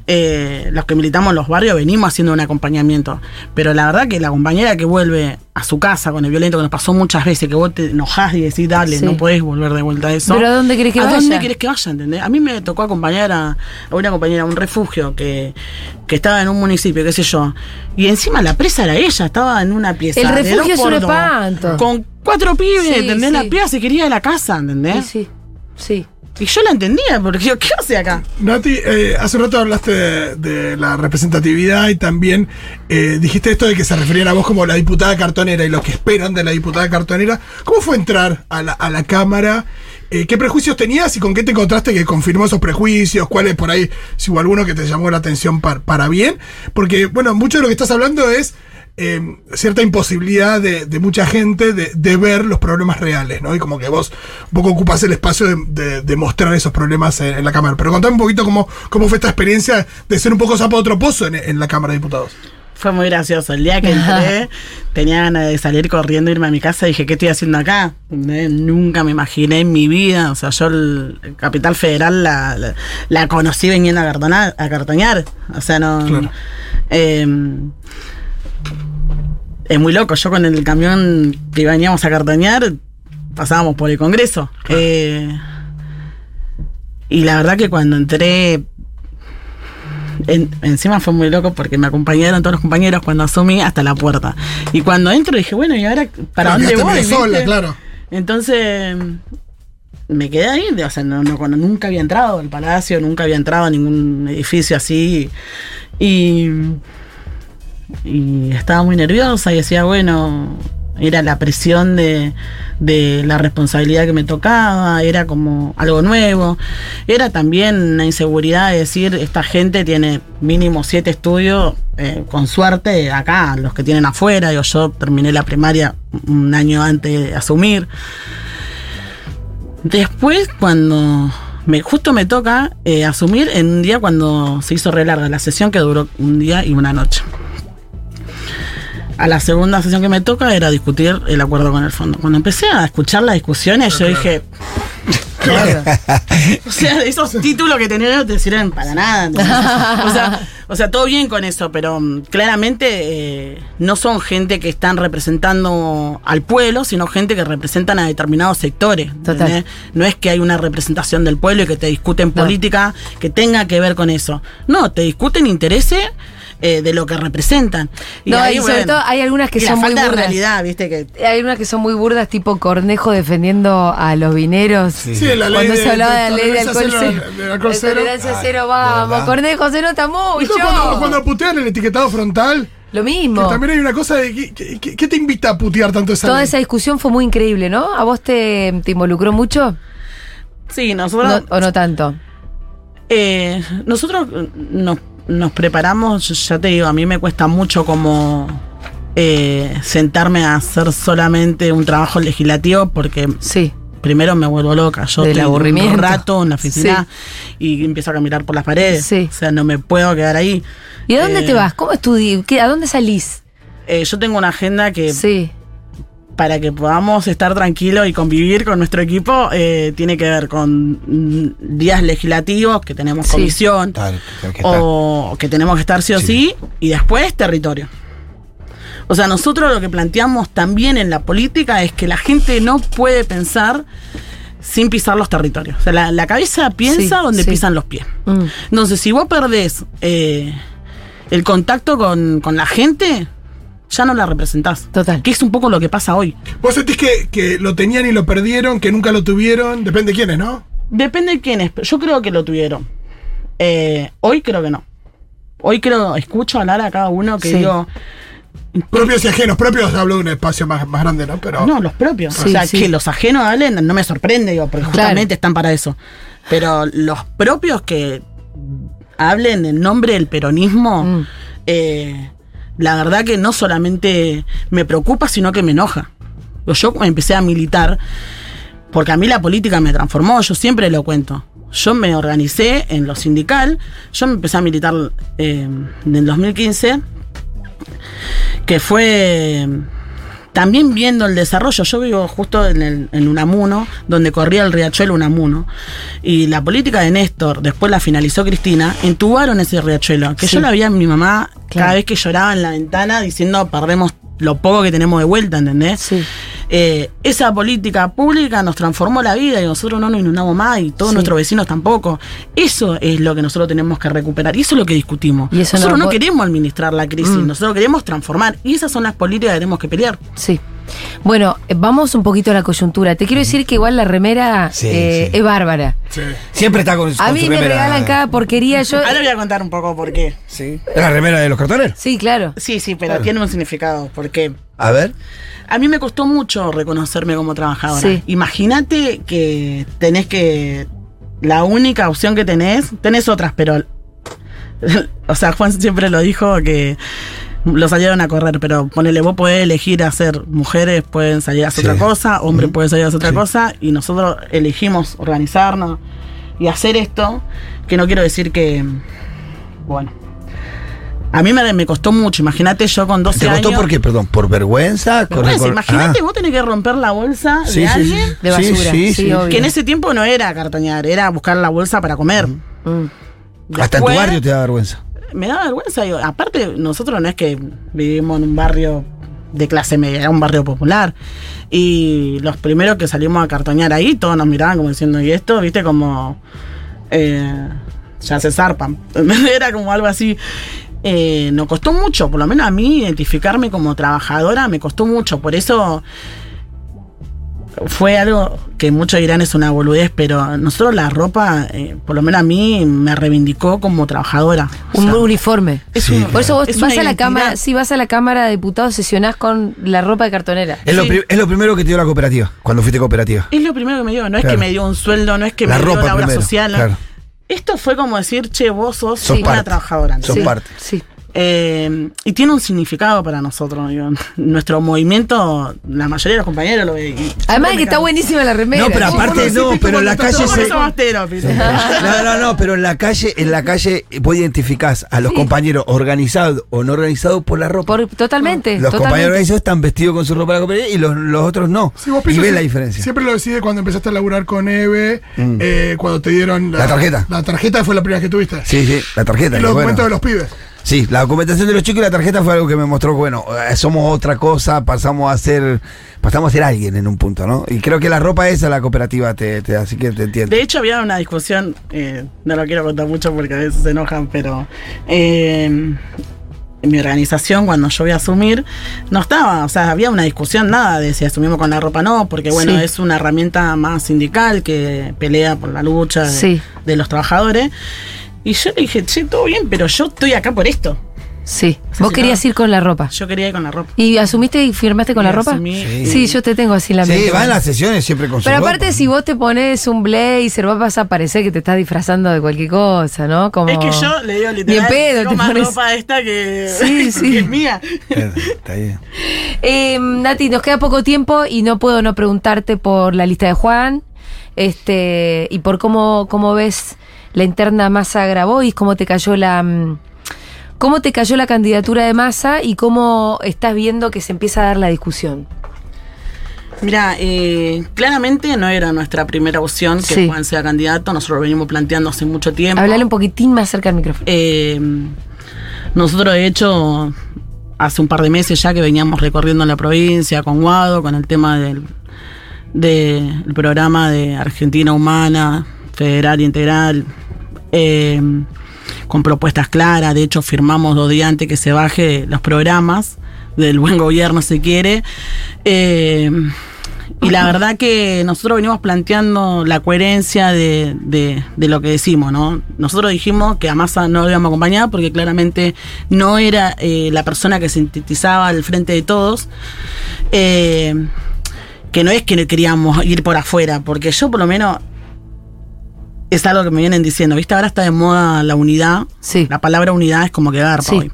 eh, los que militamos en los barrios venimos haciendo un acompañamiento. Pero la verdad que la compañera que vuelve a su casa con el violento, que nos pasó muchas veces, que vos te enojás y decís, dale, Sí. no podés volver de vuelta a eso. ¿Pero a dónde querés que ¿A vaya? dónde querés que vaya? ¿entendés? A mí me tocó acompañar a, a una compañera a un refugio que, que estaba en un municipio, qué sé yo. Y encima la presa era ella, estaba en una pieza. El de refugio dos es un. Con cuatro pibes, Sí, ¿entendés? sí. La piba se quería de la casa, ¿entendés? Sí, sí. Sí. Y yo la entendía, porque yo, ¿qué hace acá? Nati, eh, hace un rato hablaste de, de la representatividad y también eh, dijiste esto de que se referían a vos como la diputada cartonera y lo que esperan de la diputada cartonera. ¿Cómo fue entrar a la, a la Cámara? Eh, ¿Qué prejuicios tenías y con qué te encontraste que confirmó esos prejuicios? ¿Cuáles por ahí, si hubo alguno que te llamó la atención par- para bien? Porque, bueno, mucho de lo que estás hablando es eh, cierta imposibilidad de, de mucha gente de, de ver los problemas reales, ¿no? Y como que vos un poco ocupas el espacio de, de- de mostrar esos problemas en, en la Cámara. Pero contame un poquito cómo, cómo fue esta experiencia de ser un poco sapo de otro pozo en, en la Cámara de Diputados. Fue muy gracioso. El día que entré, tenía ganas de salir corriendo, irme a mi casa y dije, ¿qué estoy haciendo acá? Nunca me imaginé en mi vida. O sea, yo el, el Capital Federal la, la, la conocí viniendo a cartonar, a cartonear. O sea, no. Claro. eh, es muy loco. Yo con el camión que veníamos a cartonear, pasábamos por el Congreso. Eh, y la verdad que cuando entré en- encima fue muy loco porque me acompañaron todos los compañeros cuando asumí hasta la puerta. Y cuando entro dije, bueno, ¿y ahora para Claro, dónde voy? sola, claro. Entonces me quedé ahí, o sea, no, no- cuando nunca había entrado al palacio, nunca había entrado a ningún edificio así. Y, y estaba muy nerviosa y decía, bueno, era la presión de, de la responsabilidad que me tocaba, era como algo nuevo. Era también una inseguridad de decir, esta gente tiene mínimo siete estudios, eh, con suerte, acá, los que tienen afuera, digo, yo terminé la primaria un año antes de asumir. Después, cuando me, justo me toca eh, asumir en un día cuando se hizo re larga la sesión que duró un día y una noche. A la segunda sesión que me toca era discutir el acuerdo con el fondo. Cuando empecé a escuchar las discusiones, yo dije. o sea, esos títulos que tenía no te sirven para nada. O sea, o sea, todo bien con eso, pero mm, claramente eh, no son gente que están representando al pueblo, sino gente que representan a determinados sectores. No es que hay una representación del pueblo y que te discuten No. política que tenga que ver con eso. No, te discuten intereses eh, de lo que representan. No, ahí, y sobre bueno, todo hay algunas que y la son muy falta de burdas. realidad, viste que Hay unas que son muy burdas, tipo Cornejo defendiendo a los vineros. Sí, la ley Cuando de, se hablaba de la ley de tolerancia alcohol cero, de alcohol De cero. cero, de vamos. Cornejo se nota Y mucho. cuando, cuando putean el etiquetado frontal, Lo que mismo. también hay una cosa de que, que- que- ¿qué te invita a putear tanto esa Toda ley? esa discusión fue muy increíble, ¿no? ¿A vos te, te involucró mucho? sí, nosotros No- ¿O no tanto? Eh, nosotros nos, nos preparamos, ya te digo, a mí me cuesta mucho como eh, sentarme a hacer solamente un trabajo legislativo porque Sí. primero me vuelvo loca. Yo Del estoy aburrimiento. un rato en la oficina y empiezo a caminar por las paredes. Sí. O sea, no me puedo quedar ahí. ¿Y a dónde Eh, te vas? ¿Cómo estudias? ¿A dónde salís? Eh, yo tengo una agenda que Sí. Para que podamos estar tranquilos y convivir con nuestro equipo eh, tiene que ver con mm, días legislativos, que tenemos Sí. comisión, Tal, tal que está. o que tenemos que estar sí o sí, Sí. y después territorio. O sea, nosotros lo que planteamos también en la política es que la gente no puede pensar sin pisar los territorios. O sea, la, la cabeza piensa Sí, donde sí. pisan los pies. Mm. Entonces, si vos perdés eh, el contacto con, con la gente, ya no la representás. Total. Que es un poco lo que pasa hoy. ¿Vos sentís que, que lo tenían y lo perdieron, que nunca lo tuvieron? Depende de quiénes, ¿no? Depende de quiénes, yo creo que lo tuvieron. Eh, hoy creo que no. Hoy creo, escucho hablar a cada uno que Sí. digo, Propios y ajenos. Propios hablo de un espacio más, más grande, ¿no? Pero no, los propios. Sí, o sea, sí. que los ajenos hablen no me sorprende, digo, porque Claro. justamente están para eso. Pero los propios que hablen en nombre del peronismo, Mm. eh, la verdad que no solamente me preocupa, sino que me enoja. Yo empecé a militar porque a mí la política me transformó, yo siempre lo cuento. Yo me organicé en lo sindical, yo me empecé a militar eh, en el 2015, que fue también viendo el desarrollo. Yo vivo justo en, el, en Unamuno, donde corría el riachuelo Unamuno. Y la política de Néstor, después la finalizó Cristina, entubaron ese riachuelo. Que Sí. yo la veía a mi mamá Claro. cada vez que lloraba en la ventana diciendo perdemos lo poco que tenemos de vuelta, ¿entendés? Sí. Eh, esa política pública nos transformó la vida y nosotros no nos inundamos más y todos Sí. nuestros vecinos tampoco. Eso es lo que nosotros tenemos que recuperar y eso es lo que discutimos. Y eso nosotros no no, queremos administrar la crisis, Mm. nosotros queremos transformar y esas son las políticas que tenemos que pelear. Sí. Bueno, vamos un poquito a la coyuntura. Te quiero decir que igual la remera Sí, eh, sí. es bárbara. Sí. Siempre está con, A con mí su me remera. regalan cada porquería. Yo, Ahora voy a contar un poco por qué. Sí. ¿Es la remera de los cartoneros? sí, claro. Sí, sí, pero Claro. tiene un significado. Porque A ver. a mí me costó mucho reconocerme como trabajadora. Sí. Imagínate que tenés que. La única opción que tenés, tenés otras, pero. O sea, Juan siempre lo dijo que lo salieron a correr, pero ponele, vos podés elegir hacer mujeres, pueden salir a hacer Sí. otra cosa, hombres Ujú. pueden salir a hacer otra Sí. cosa, y nosotros elegimos organizarnos y hacer esto, que no quiero decir que. Bueno. A mí me, me costó mucho, imagínate yo con 12 ¿Te años. costó por qué? Perdón, ¿por vergüenza? Vergüenza, imagínate Ah. vos tenés que romper la bolsa Sí, de sí, alguien sí. De basura, sí, que en ese tiempo no era cartoñar, era buscar la bolsa para comer. Mm. Hasta en tu barrio te da vergüenza. Me da vergüenza. digo, aparte, nosotros no es que vivimos en un barrio de clase media, era un barrio popular. Y los primeros que salimos a cartoñar ahí, todos nos miraban como diciendo, ¿y esto? ¿Viste? Como. eh, ya se zarpan. Era como algo así. Eh, nos costó mucho, por lo menos a mí, identificarme como trabajadora, me costó mucho. Por eso fue algo que muchos dirán es una boludez, pero nosotros la ropa, eh, por lo menos a mí, me reivindicó como trabajadora. O Un sea, uniforme. es Sí, un- Por eso vos es vas a la cámara, si vas a la cámara de diputados, sesionás con la ropa de cartonera. Es, lo Sí. es lo primero que te dio la cooperativa, cuando fuiste cooperativa. Es lo primero que me dio, no es que me dio un sueldo, no es que La me dio ropa la obra primero, social. ¿no? claro. Esto fue como decir, che, vos sos, Sos una parte. trabajadora. Sos ¿entendés? parte. Sí. Eh, y tiene un significado para nosotros. digo. Nuestro movimiento, la mayoría de los compañeros lo ve. y- Además de que está buenísima la remera. No, pero aparte no, pero en la calle se... No, no, no, pero en la calle, en la calle vos identificás a los compañeros organizados o no organizados por la ropa. Por- totalmente. los compañeros organizados están vestidos con su ropa de la cooperativa y los, los otros no. Sí, vos y ves la diferencia. Siempre lo decís cuando empezaste a laburar con Eve, Mm. eh, cuando te dieron La tarjeta. La tarjeta fue la primera que tuviste. Sí, sí, la tarjeta. Y los bueno. documentos de los pibes. Sí, la documentación de los chicos y la tarjeta fue algo que me mostró que, bueno, eh, somos otra cosa, pasamos a ser pasamos a ser alguien en un punto, ¿no? Y creo que la ropa esa la cooperativa te, te así que te entiendo. De hecho, había una discusión, eh, no lo quiero contar mucho porque a veces se enojan, pero eh, en mi organización, cuando yo voy a asumir, no estaba, o sea, había una discusión, nada de si asumimos con la ropa no, porque bueno, Sí. es una herramienta más sindical que pelea por la lucha de, Sí. de los trabajadores. Y yo le dije, che, todo bien, pero yo estoy acá por esto. Sí. sea, Vos si querías no- ir con la ropa. Yo quería ir con la ropa. ¿Y asumiste y firmaste con Y la ropa? asumí. Sí. Sí, yo te tengo así en la Sí, mente. va en las sesiones siempre con su Pero ropa. aparte, si vos te pones un blazer, vas a parecer que te estás disfrazando de cualquier cosa, ¿no? Como... Es que yo le digo literal, pedo tengo te más pones- ropa esta que, Sí, sí. que es mía. Está bien. Eh, Nati, nos queda poco tiempo y no puedo no preguntarte por la lista de Juan este y por cómo, cómo ves la interna Massa Grabois, cómo te cayó la mm, cómo te cayó la candidatura de Massa y cómo estás viendo que se empieza a dar la discusión. Mira, eh, claramente no era nuestra primera opción que Sí. Juan sea candidato. Nosotros lo venimos planteando hace mucho tiempo. Hablale un poquitín más cerca del micrófono. Eh, nosotros, de hecho, hace un par de meses ya que veníamos recorriendo la provincia con Guado, con el tema del, del programa de Argentina Humana, Federal e Integral, eh, con propuestas claras. De hecho, firmamos dos días antes que se baje los programas del buen gobierno, se quiere. Eh, y la verdad que nosotros venimos planteando la coherencia de, de- de lo que decimos, ¿no? Nosotros dijimos que a Massa no lo íbamos a acompañar porque claramente no era eh, la persona que sintetizaba al frente de todos. Que no es que queríamos ir por afuera, porque yo por lo menos es algo que me vienen diciendo, ¿viste? Ahora está de moda la unidad. Sí. La palabra unidad es como que garpa Sí. hoy.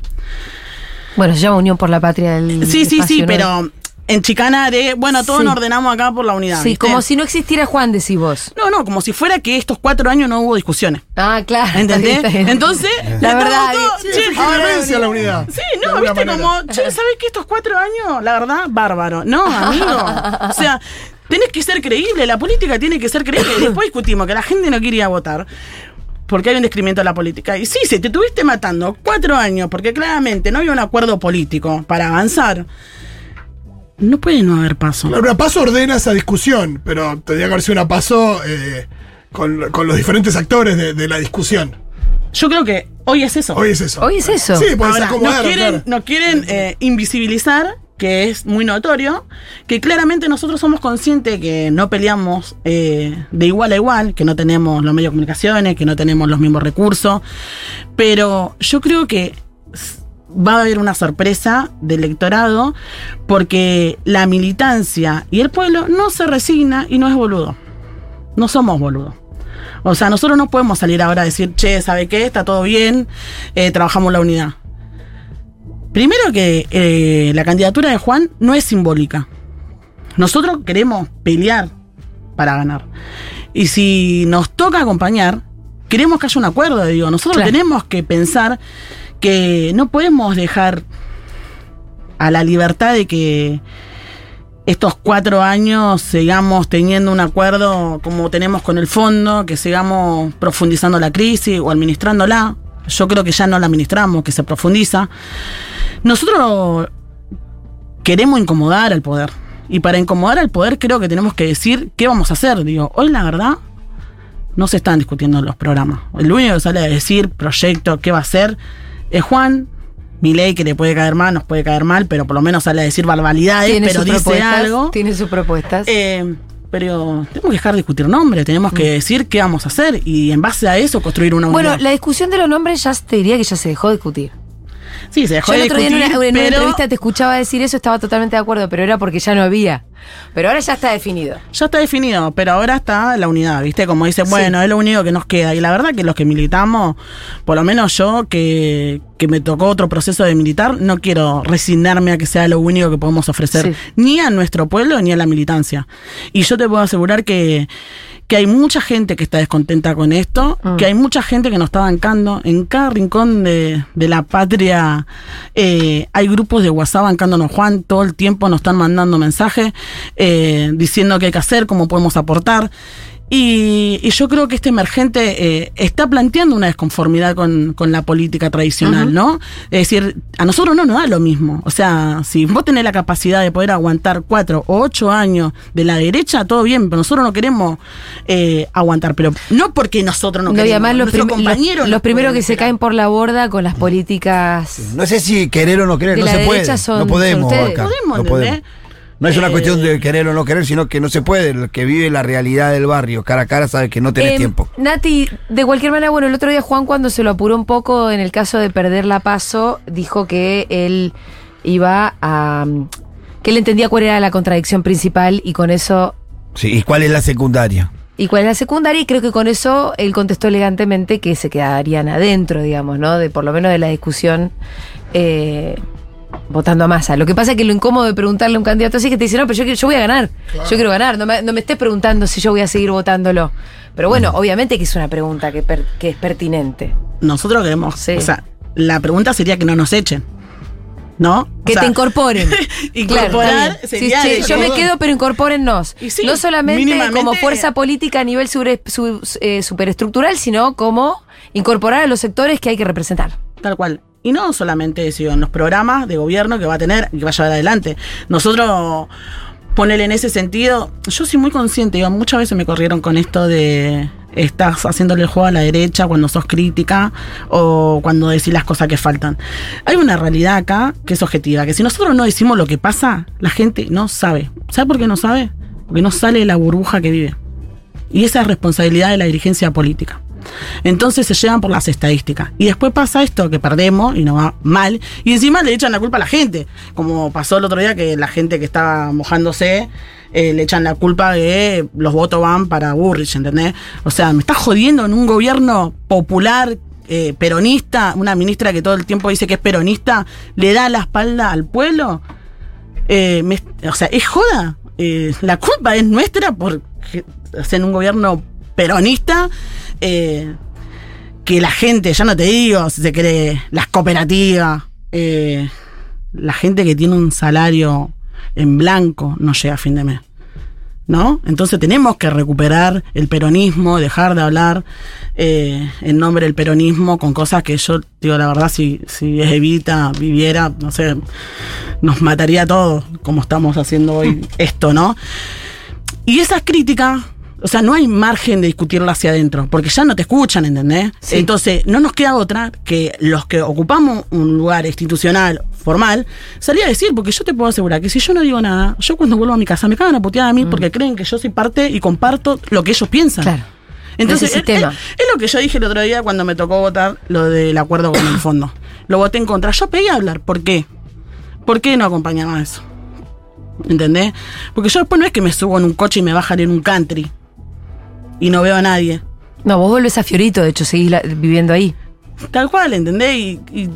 Bueno, se llama Unión por la Patria del Sí, sí, sí, ¿no? pero en chicana de, bueno, todos Sí. nos ordenamos acá por la unidad. Sí, ¿viste? como si no existiera Juan, decís vos. No, no, como si fuera que estos cuatro años no hubo discusiones. Ah, claro. está ¿Entendés? bien, está bien. Entonces, La verdad, todos- Sí, che, ahora- la unidad. Sí, no, viste manera. como, che, ¿sabes que estos cuatro años, la verdad, bárbaro? No, amigo. O sea, tenés que ser creíble, la política tiene que ser creíble. Después discutimos que la gente no quería votar. Porque hay un descrimiento de la política. Y sí, si te estuviste matando cuatro años porque claramente no había un acuerdo político para avanzar, no puede no haber paso. Claro, Una paso ordena esa discusión, pero tendría que haber sido una paso eh, con, con los diferentes actores de, de la discusión. Yo creo que hoy es eso. Hoy es eso. Hoy es eso. Sí, puedes Ahora, acomodar. nos quieren, claro. nos quieren eh, invisibilizar, que es muy notorio, que claramente nosotros somos conscientes que no peleamos eh, de igual a igual, que no tenemos los medios de comunicaciones, que no tenemos los mismos recursos, pero yo creo que va a haber una sorpresa del electorado porque la militancia y el pueblo no se resigna y no es boludo. No somos boludos. O sea, nosotros no podemos salir ahora a decir, che, ¿sabe qué? Está todo bien, eh, trabajamos la unidad. Primero que eh, la candidatura de Juan no es simbólica. Nosotros queremos pelear para ganar. Y si nos toca acompañar, queremos que haya un acuerdo, digo. Nosotros Claro. tenemos que pensar que no podemos dejar a la libertad de que estos cuatro años sigamos teniendo un acuerdo como tenemos con el fondo, que sigamos profundizando la crisis o administrándola. Yo creo que ya no la administramos, que se profundiza. Nosotros queremos incomodar al poder. Y para incomodar al poder creo que tenemos que decir qué vamos a hacer. Digo, hoy la verdad, no se están discutiendo en los programas. El único que sale a decir proyecto, qué va a hacer, es Juan. Mi ley que le puede caer mal, nos puede caer mal, pero por lo menos sale a decir barbaridades, Tiene pero dice algo. Tiene sus propuestas. Eh, pero tenemos que dejar de discutir nombres, tenemos Mm. que decir qué vamos a hacer y en base a eso construir una bueno, la discusión de los nombres ya te diría que ya se dejó de discutir. Sí, se dejó Yo el de otro día en una, entrevista te escuchaba decir eso, estaba totalmente de acuerdo, pero era porque ya no había. Pero ahora ya está definido. ya está definido, pero ahora está la unidad, ¿viste? Como dice, bueno, es lo único que nos queda. Y la verdad que los que militamos, por lo menos yo, que, que me tocó otro proceso de militar, no quiero resignarme a que sea lo único que podemos ofrecer, Sí. ni a nuestro pueblo ni a la militancia. Y yo te puedo asegurar que, que hay mucha gente que está descontenta con esto, Mm. que hay mucha gente que nos está bancando. En cada rincón de, de la patria eh, hay grupos de WhatsApp bancándonos, Juan, todo el tiempo nos están mandando mensajes eh, diciendo qué hay que hacer, cómo podemos aportar. Y, y yo creo que este emergente eh, está planteando una desconformidad con, con la política tradicional, ¿no? Es decir, a nosotros no nos da lo mismo. O sea, si vos tenés la capacidad de poder aguantar cuatro o ocho años de la derecha, todo bien, pero nosotros no queremos eh, aguantar. Pero no porque nosotros no, No, y queremos. además los, prim- compañeros los, primeros que se caen por la borda con las políticas. No sé si querer o no querer, De no la se puede. son- no podemos son ustedes. acá. Podemos, no podemos. No es una Eh, cuestión de querer o no querer, sino que no se puede. El que vive la realidad del barrio cara a cara sabe que no tenés Em, tiempo. Nati, de cualquier manera, bueno, el otro día Juan cuando se lo apuró un poco en el caso de perder la paso, dijo que él iba a... que él entendía cuál era la contradicción principal y con eso... Sí, ¿y cuál es la secundaria? Y cuál es la secundaria y creo que con eso él contestó elegantemente que se quedarían adentro, digamos, ¿no? De por lo menos de la discusión eh, votando a masa. Lo que pasa es que lo incómodo de preguntarle a un candidato así es que te dice, no, pero yo, quiero- yo voy a ganar. Yo quiero ganar. No me, no me estés preguntando si yo voy a seguir votándolo. Pero bueno, obviamente que es una pregunta que, per- que es pertinente. Nosotros queremos. Sí. O sea, la pregunta sería que no nos echen. ¿No? O Que sea, te incorporen. incorporar Claro, sería Sí, sí, yo me quedo, pero incorpórennos. Y sí, no solamente como fuerza política a nivel sobre- su- eh, superestructural, sino como incorporar a los sectores que hay que representar. Tal cual. Y no solamente digo, en los programas de gobierno que va a tener y que va a llevar adelante. Nosotros, ponerle en ese sentido, yo soy muy consciente, digo, muchas veces me corrieron con esto de estás haciéndole el juego a la derecha cuando sos crítica o cuando decís las cosas que faltan. Hay una realidad acá que es objetiva, que si nosotros no decimos lo que pasa, la gente no sabe. ¿Sabe por qué no sabe? Porque no sale de la burbuja que vive. Y esa es responsabilidad de la dirigencia política. Entonces se llevan por las estadísticas. Y después pasa esto, que perdemos y nos va mal. Y encima le echan la culpa a la gente. Como pasó el otro día que la gente que estaba mojándose eh, le echan la culpa de los votos van para Burrich, ¿entendés? O sea, me está jodiendo en un gobierno popular. eh, peronista, una ministra que todo el tiempo dice que es peronista, le da la espalda al pueblo. Eh, me- o sea, es joda. Eh, la culpa es nuestra por ser un gobierno peronista. eh, que la gente, ya no te digo si se cree, las cooperativas, eh, la gente que tiene un salario en blanco no llega a fin de mes. ¿No? Entonces tenemos que recuperar el peronismo, dejar de hablar eh, en nombre del peronismo con cosas que yo, digo, la verdad, si, si Evita viviera, no sé, nos mataría a todos, como estamos haciendo hoy esto, ¿no? Y esas críticas, o sea, no hay margen de discutirlo hacia adentro, porque ya no te escuchan, ¿entendés? Sí. Entonces, no nos queda otra que los que ocupamos un lugar institucional, formal, salir a decir, porque yo te puedo asegurar que si yo no digo nada, yo cuando vuelvo a mi casa me cagan a puteada a mí porque creen que yo soy parte y comparto lo que ellos piensan. Claro. Entonces, es, sistema. es- es lo que yo dije el otro día cuando me tocó votar lo del acuerdo con el fondo. Lo voté en contra. Yo pedí a hablar. ¿Por qué? ¿Por qué no acompañaba eso? ¿Entendés? Porque yo después no es que me subo en un coche y me bajan en un country y no veo a nadie. No, vos volvés a Fiorito, de hecho, seguís la- viviendo ahí. Tal cual, ¿entendés? Y, y,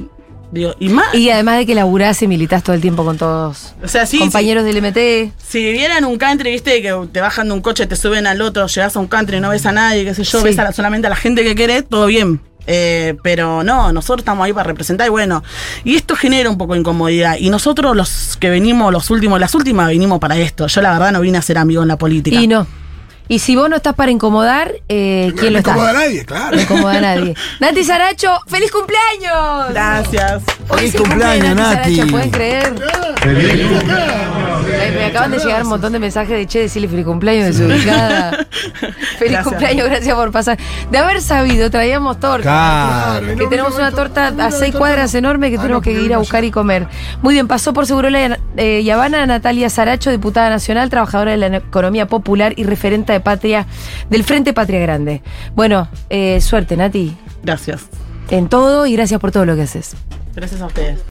digo, y más. Y además de que laburás y militás todo el tiempo con todos o sea, sí, compañeros del MT. Si vivieran un country, viste, que te bajan de un coche, te suben al otro, llegas a un country y no ves a nadie, qué sé yo, Sí. ves a la- solamente a la gente que querés, todo bien. Eh, pero no, nosotros estamos ahí para representar y bueno, y esto genera un poco de incomodidad. Y nosotros los que venimos, los últimos, las últimas vinimos para esto. Yo la verdad no vine a ser amigo en la política. Y no. Y si vos no estás para incomodar, eh, ¿quién lo no incomoda a está? nadie, claro. No incomoda a nadie. Nati Saracho, ¡feliz cumpleaños! Gracias. Hoy Feliz cumpleaños, Nati. Saracho, ¿pueden creer? Feliz Ay, me acaban de llegar un montón de mensajes de che, decirle feliz cumpleaños desubicada. feliz Gracias. cumpleaños, gracias por pasar. De haber sabido, traíamos torta. Claro. Que tenemos una torta a seis cuadras enorme que Ah, tenemos que ir a buscar y comer. Muy bien, pasó por Segurola eh, y Habana Natalia Saracho, diputada nacional, trabajadora de la economía popular y referente de patria del Frente Patria Grande. Bueno, eh, suerte, Nati, Gracias. en todo y gracias por todo lo que haces. Gracias a ustedes.